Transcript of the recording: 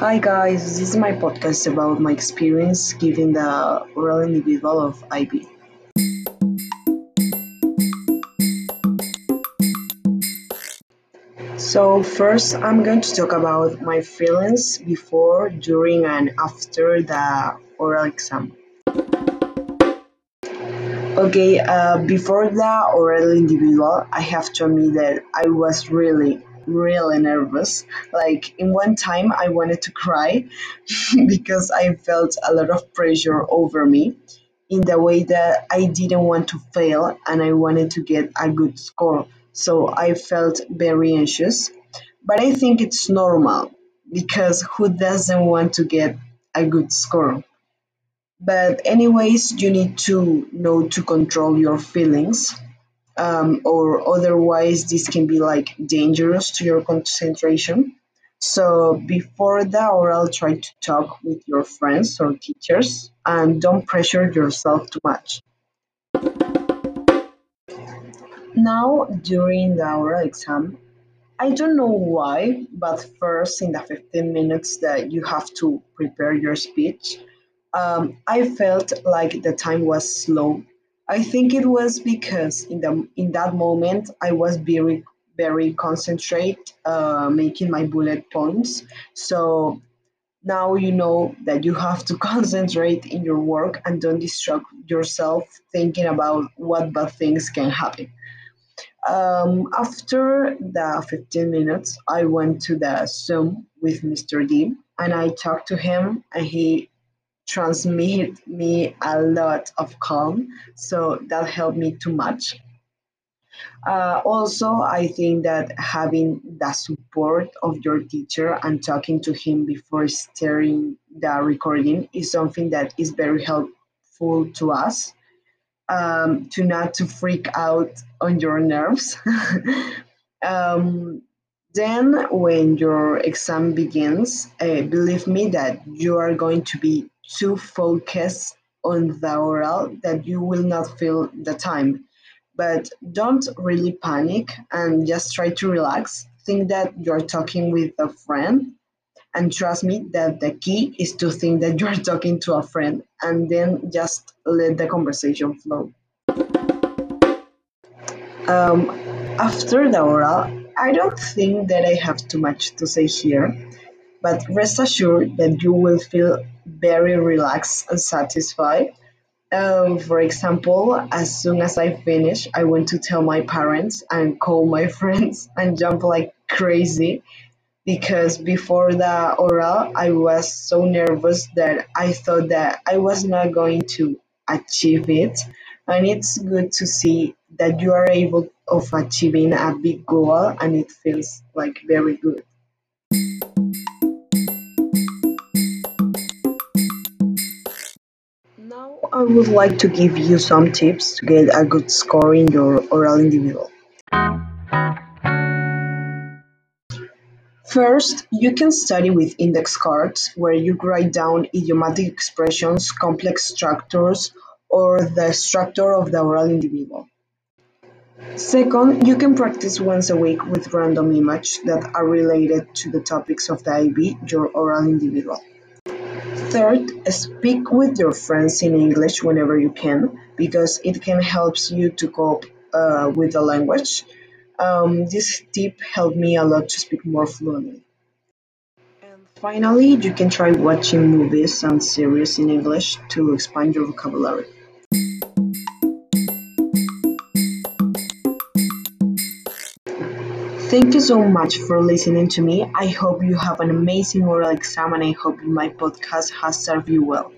Hi guys, this is my podcast about my experience giving the oral individual of IB. So first I'm going to talk about my feelings before, during and after the oral exam. Okay, uh, before the oral individual, I have to admit that I was really, really nervous. Like, in one time, I wanted to cry because I felt a lot of pressure over me in the way that I didn't want to fail and I wanted to get a good score. So I felt very anxious. But I think it's normal because who doesn't want to get a good score? But anyways, you need to know to control your feelings, um, or otherwise this can be like dangerous to your concentration. So before the oral, try to talk with your friends or teachers, and don't pressure yourself too much. Now during the oral exam, I don't know why, but first in the 15 minutes that you have to prepare your speech, um, I felt like the time was slow. I think it was because in the in that moment I was very very concentrate uh, making my bullet points. So now you know that you have to concentrate in your work and don't distract yourself thinking about what bad things can happen. Um, after the 15 minutes, I went to the Zoom with Mr. D and I talked to him and he transmit me a lot of calm. So that helped me too much. Uh, also, I think that having the support of your teacher and talking to him before starting the recording is something that is very helpful to us. Um, to not to freak out on your nerves. um, then, when your exam begins, uh, believe me that you are going to be too focus on the oral that you will not feel the time. But don't really panic and just try to relax. Think that you're talking with a friend. And trust me that the key is to think that you're talking to a friend and then just let the conversation flow. Um, after the oral, I don't think that I have too much to say here, but rest assured that you will feel very relaxed and satisfied. Um, for example, as soon as I finish, I went to tell my parents and call my friends and jump like crazy because before the oral, I was so nervous that I thought that I was not going to achieve it. And it's good to see that you are able of achieving a big goal and it feels like very good. I would like to give you some tips to get a good score in your oral individual. First, you can study with index cards where you write down idiomatic expressions, complex structures, or the structure of the oral individual. Second, you can practice once a week with random images that are related to the topics of the IB, your oral individual. Third, speak with your friends in English whenever you can because it can help you to cope uh, with the language. Um, this tip helped me a lot to speak more fluently. And finally, you can try watching movies and series in English to expand your vocabulary. Thank you so much for listening to me. I hope you have an amazing oral exam and I hope my podcast has served you well.